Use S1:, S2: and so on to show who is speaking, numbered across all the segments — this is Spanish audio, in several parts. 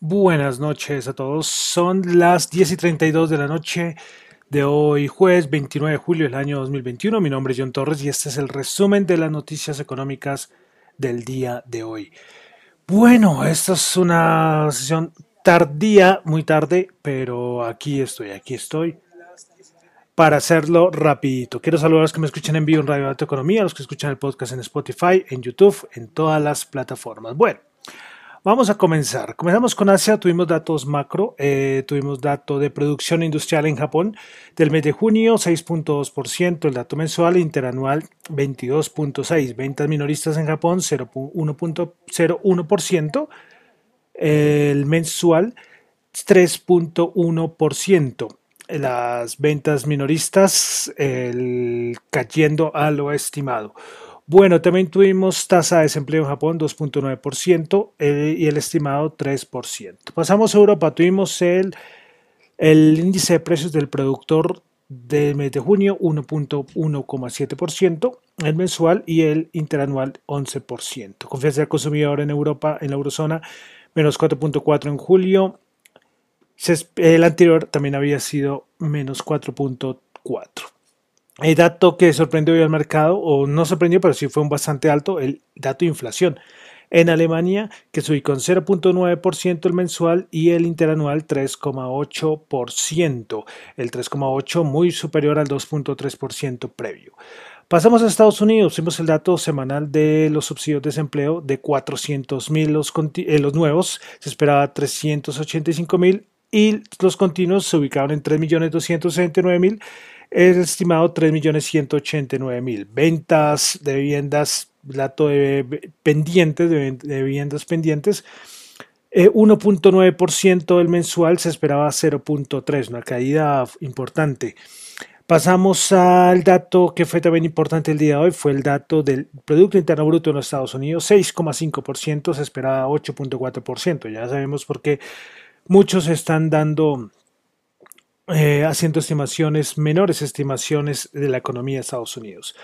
S1: Buenas noches a todos. Son las 10 y 32 de la noche de hoy, jueves 29 de julio del año 2021. Mi nombre es John Torres y este es el resumen de las noticias económicas del día de hoy. Bueno, esta es una sesión tardía, muy tarde, pero aquí estoy, aquí estoy para hacerlo rapidito. Quiero saludar a los que me escuchan en vivo en Radio Alta Economía, a los que escuchan el podcast en Spotify, en YouTube, en todas las plataformas. Bueno. Vamos a comenzar. Comenzamos con Asia, tuvimos datos macro, eh, tuvimos dato de producción industrial en Japón del mes de junio 6.2%, el dato mensual interanual 22.6%, ventas minoristas en Japón 1.01%, el mensual 3.1%. Las ventas minoristas cayendo a lo estimado. Bueno, también tuvimos tasa de desempleo en Japón 2.9% eh, y el estimado 3%. Pasamos a Europa, tuvimos el, el índice de precios del productor del mes de junio 1.1,7%, el mensual y el interanual 11%. Confianza del consumidor en Europa, en la eurozona, menos 4.4 en julio. El anterior también había sido menos 4.4. El dato que sorprendió hoy al mercado, o no sorprendió, pero sí fue un bastante alto, el dato de inflación. En Alemania, que subió con 0.9% el mensual y el interanual 3,8%. El 3,8% muy superior al 2.3% previo. Pasamos a Estados Unidos, vimos el dato semanal de los subsidios de desempleo de 400 mil los, eh, los, nuevos, se esperaba 385 mil y los continuos se ubicaron en 3.269.000 el estimado 3.189.000. Ventas de viviendas, dato pendientes, de, viviendas pendientes, 1.9% eh, del mensual, se esperaba 0.3, una caída importante. Pasamos al dato que fue también importante el día de hoy, fue el dato del Producto Interno Bruto en los Estados Unidos, 6,5%, se esperaba 8.4%. Ya sabemos por qué muchos están dando eh, haciendo estimaciones, menores estimaciones de la economía de Estados Unidos.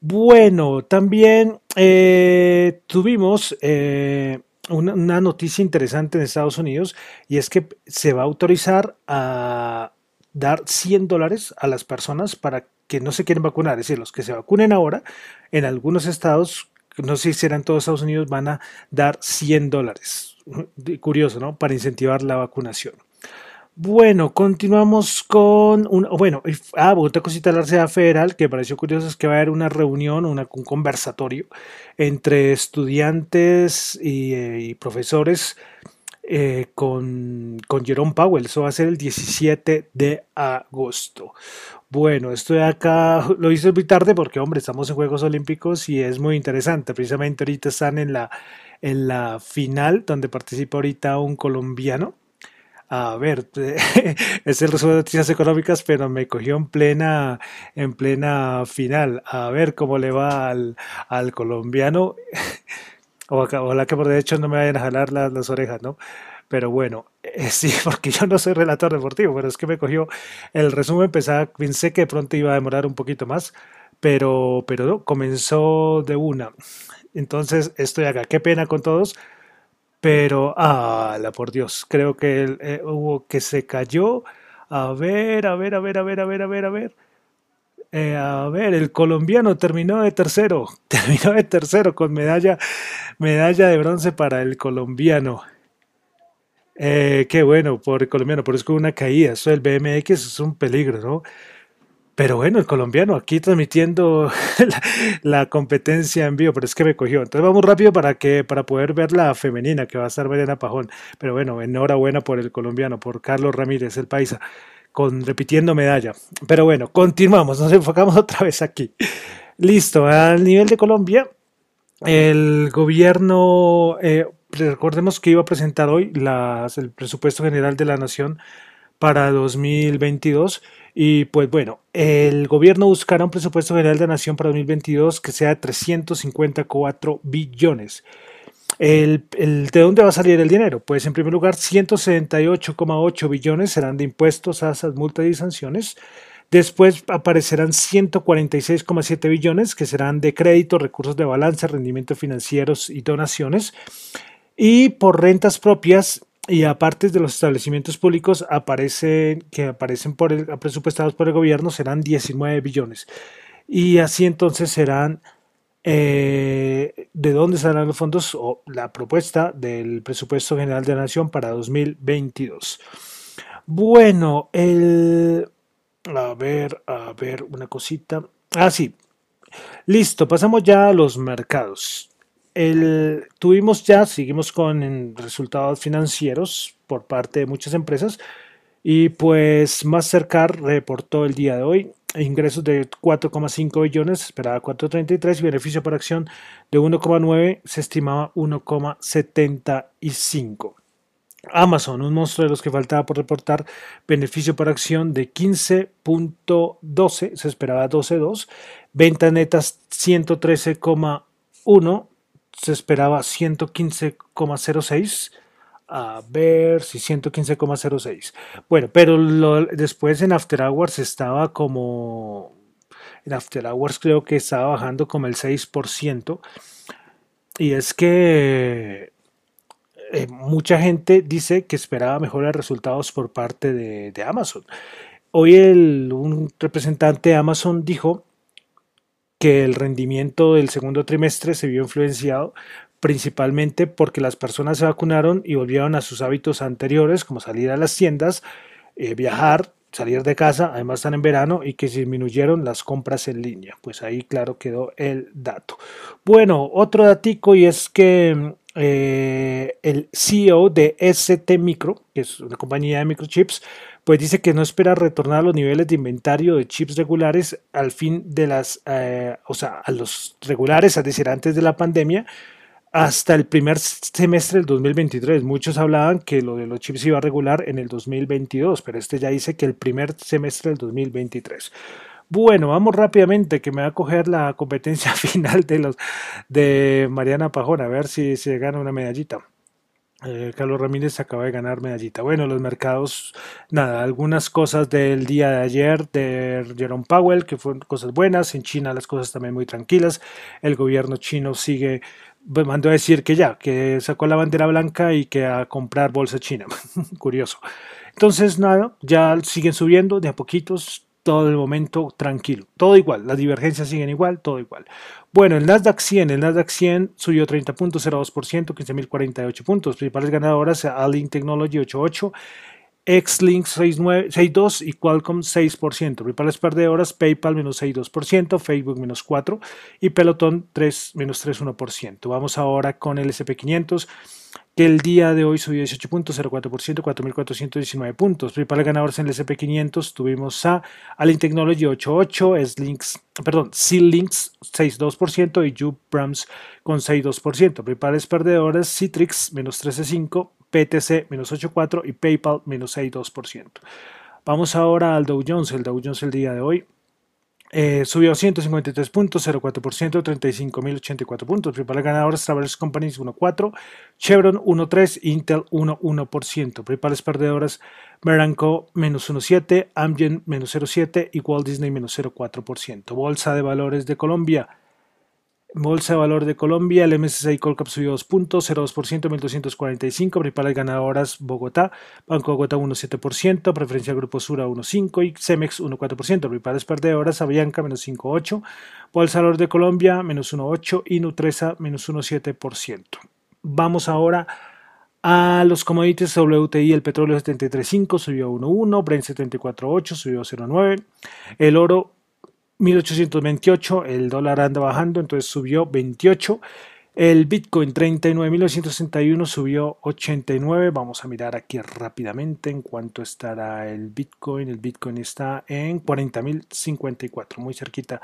S1: Bueno, también eh, tuvimos eh, una, noticia interesante en Estados Unidos y es que se va a autorizar a dar 100 dólares a las personas para que no se quieren vacunar, es decir, los que se vacunen ahora, en algunos estados, no sé si será en todos Estados Unidos, van a dar 100 dólares. Curioso, ¿no? Para incentivar la vacunación. Bueno, continuamos con un, bueno, ah, otra cosita de la Universidad Federal que pareció curioso es que va a haber una reunión, una, un conversatorio entre estudiantes y, eh, profesores eh, con, con Jerome Powell. Eso va a ser el 17 de agosto. Bueno, estoy acá, lo hice muy tarde porque, hombre, estamos en Juegos Olímpicos y es muy interesante. Precisamente ahorita están en la, en la final donde participa ahorita un colombiano a ver, es el resumen de noticias económicas, pero me cogió en plena, en plena final. A ver cómo le va al, al colombiano. Ojalá que por derecho no me vayan a jalar las, las orejas, ¿no? Pero bueno, eh, sí, porque yo no soy relator deportivo, pero es que me cogió el resumen, pensaba, pensé que de pronto iba a demorar un poquito más, pero, pero no, comenzó de una. Entonces estoy acá. Qué pena con todos, pero, ala, por Dios, creo que eh, hubo que se cayó. A ver, a ver, a ver, a ver, a ver, a ver, a ver. Eh, a ver, el colombiano terminó de tercero, terminó de tercero con medalla, medalla de bronce para el colombiano. Eh, qué bueno por el colombiano, pero es que una caída, eso del BMX es un peligro, ¿no? Pero bueno, el colombiano aquí transmitiendo la, competencia en vivo, pero es que me cogió. Entonces vamos rápido para que para poder ver la femenina que va a estar Mariana Pajón. Pero bueno, enhorabuena por el colombiano, por Carlos Ramírez, el paisa, con repitiendo medalla. Pero bueno, continuamos, nos enfocamos otra vez aquí. Listo, al nivel de Colombia, el gobierno, eh, recordemos que iba a presentar hoy el presupuesto general de la nación para 2022 y pues bueno, el gobierno buscará un presupuesto general de la nación para 2022 que sea de 354 billones. El, ¿De dónde va a salir el dinero? Pues en primer lugar, 178,8 billones serán de impuestos, asas, multas y sanciones. Después aparecerán 146,7 billones que serán de crédito, recursos de balance, rendimientos financieros y donaciones. Y por rentas propias y aparte de los establecimientos públicos aparecen, que aparecen por el, presupuestados por el gobierno serán 19 billones. Y así entonces serán eh, de dónde saldrán los fondos o la propuesta del presupuesto general de la nación para 2022. Bueno, el... A ver, a ver, una cosita. Ah, sí. Listo, pasamos ya a los mercados. Tuvimos ya, seguimos con resultados financieros por parte de muchas empresas y pues Mastercard reportó el día de hoy ingresos de 4,5 billones, esperaba 4,33 y beneficio por acción de 1,9, se estimaba 1,75. Amazon, un monstruo de los que faltaba por reportar, beneficio por acción de 15.12, se esperaba 12.2, ventas netas 113,1, se esperaba 115,06 a ver si 115,06. Bueno, pero después en After Hours estaba como... En After Hours creo que estaba bajando como el 6%. Y es que eh, mucha gente dice que esperaba mejores resultados por parte de, Amazon. Hoy un representante de Amazon dijo que el rendimiento del segundo trimestre se vio influenciado principalmente porque las personas se vacunaron y volvieron a sus hábitos anteriores, como salir a las tiendas, eh, viajar, salir de casa, además están en verano y que disminuyeron las compras en línea. Pues ahí claro quedó el dato. Bueno, otro datico y es que eh, el CEO de ST Micro, que es una compañía de microchips, pues dice que no espera retornar a los niveles de inventario de chips regulares al fin de las, eh, o sea, a los regulares, es decir, antes de la pandemia, hasta el primer semestre del 2023. Muchos hablaban que lo de los chips iba a regular en el 2022, pero este ya dice que el primer semestre del 2023. Bueno, vamos rápidamente que me va a coger la competencia final de los de Mariana Pajón, a ver si se gana una medallita. Eh, Carlos Ramírez acaba de ganar medallita. Bueno, los mercados, nada, algunas cosas del día de ayer de Jerome Powell, que fueron cosas buenas. En China las cosas también muy tranquilas. El gobierno chino sigue pues, mandó a decir que ya, que sacó la bandera blanca y que a comprar bolsa china. Curioso. Entonces, nada, ya siguen subiendo de a poquitos, todo el momento tranquilo. Todo igual, las divergencias siguen igual, todo igual. Bueno, el Nasdaq 100, el Nasdaq 100 subió 30.02%, 15.048 puntos. Principales ganadoras, Alink Technology 88, Xlink 6.2 y Qualcomm 6%. Principales perdedoras, PayPal menos 6.2%, Facebook menos 4% y Peloton 3, menos 3.1%. Vamos ahora con el SP500 que el día de hoy subió 18.04%, 4.419 puntos. Principales ganadores en el SP500 tuvimos a Allen Technology 8.8, S-Links, perdón, C-Links 6.2% y Brams con 6.2%. Principales perdedores Citrix menos 13.5%, PTC menos 8.4% y PayPal menos 6.2%. Vamos ahora al Dow Jones. El Dow Jones el día de hoy eh, subió 153 puntos, 0,4%, 35.084 puntos. Principales ganadores, Travelers Companies 1,4%, Chevron 1,3%, Intel 1,1%. Principales perdedoras, Meranco menos 1,7%, Amgen menos 0,7% y Walt Disney menos 0,4%. Bolsa de Valores de Colombia. Bolsa de Valor de Colombia, el MSCI Colcap subió 2 puntos, 0,2%, 1.245. Principales ganadoras, Bogotá, Banco Bogotá 1,7%, Preferencia Grupo Sura 1,5% y Cemex 1,4%. Principales perdedoras, Avianca menos 5,8%, Bolsa de Valor de Colombia menos 1,8% y Nutresa menos 1,7%. Vamos ahora a los commodities WTI, el petróleo 73.5 subió 1.1, Brent 74.8 subió 0.9, el oro 1828, el dólar anda bajando, entonces subió 28. El Bitcoin 39.961 subió 89. Vamos a mirar aquí rápidamente en cuánto estará el Bitcoin. El Bitcoin está en 40.054, muy cerquita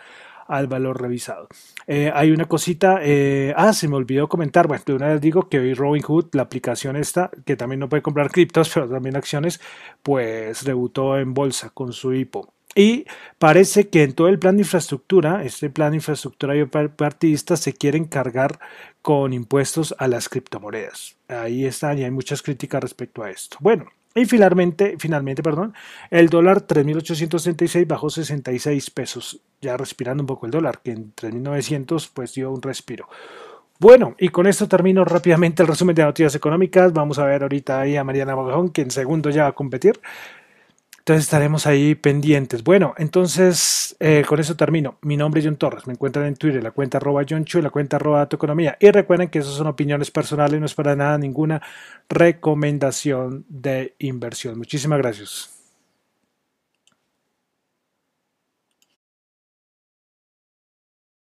S1: al valor revisado. Eh, hay una cosita, eh, ah, se me olvidó comentar, bueno, de una vez digo que hoy Robinhood, la aplicación esta, que también no puede comprar criptos, pero también acciones, pues debutó en bolsa con su IPO. Y parece que en todo el plan de infraestructura, este plan de infraestructura partidista se quiere encargar con impuestos a las criptomonedas. Ahí están y hay muchas críticas respecto a esto. Bueno, y finalmente, finalmente, perdón, el dólar 3.836 bajó 66 pesos, ya respirando un poco el dólar, que en 3.900 pues dio un respiro. Bueno, y con esto termino rápidamente el resumen de noticias económicas. Vamos a ver ahorita ahí a Mariana Bajón, que en segundo ya va a competir. Entonces estaremos ahí pendientes. Bueno, entonces eh, con eso termino. Mi nombre es John Torres. Me encuentran en Twitter, la cuenta arroba John Chu, la cuenta arroba economía. Y recuerden que esas son opiniones personales, no es para nada ninguna recomendación de inversión. Muchísimas gracias.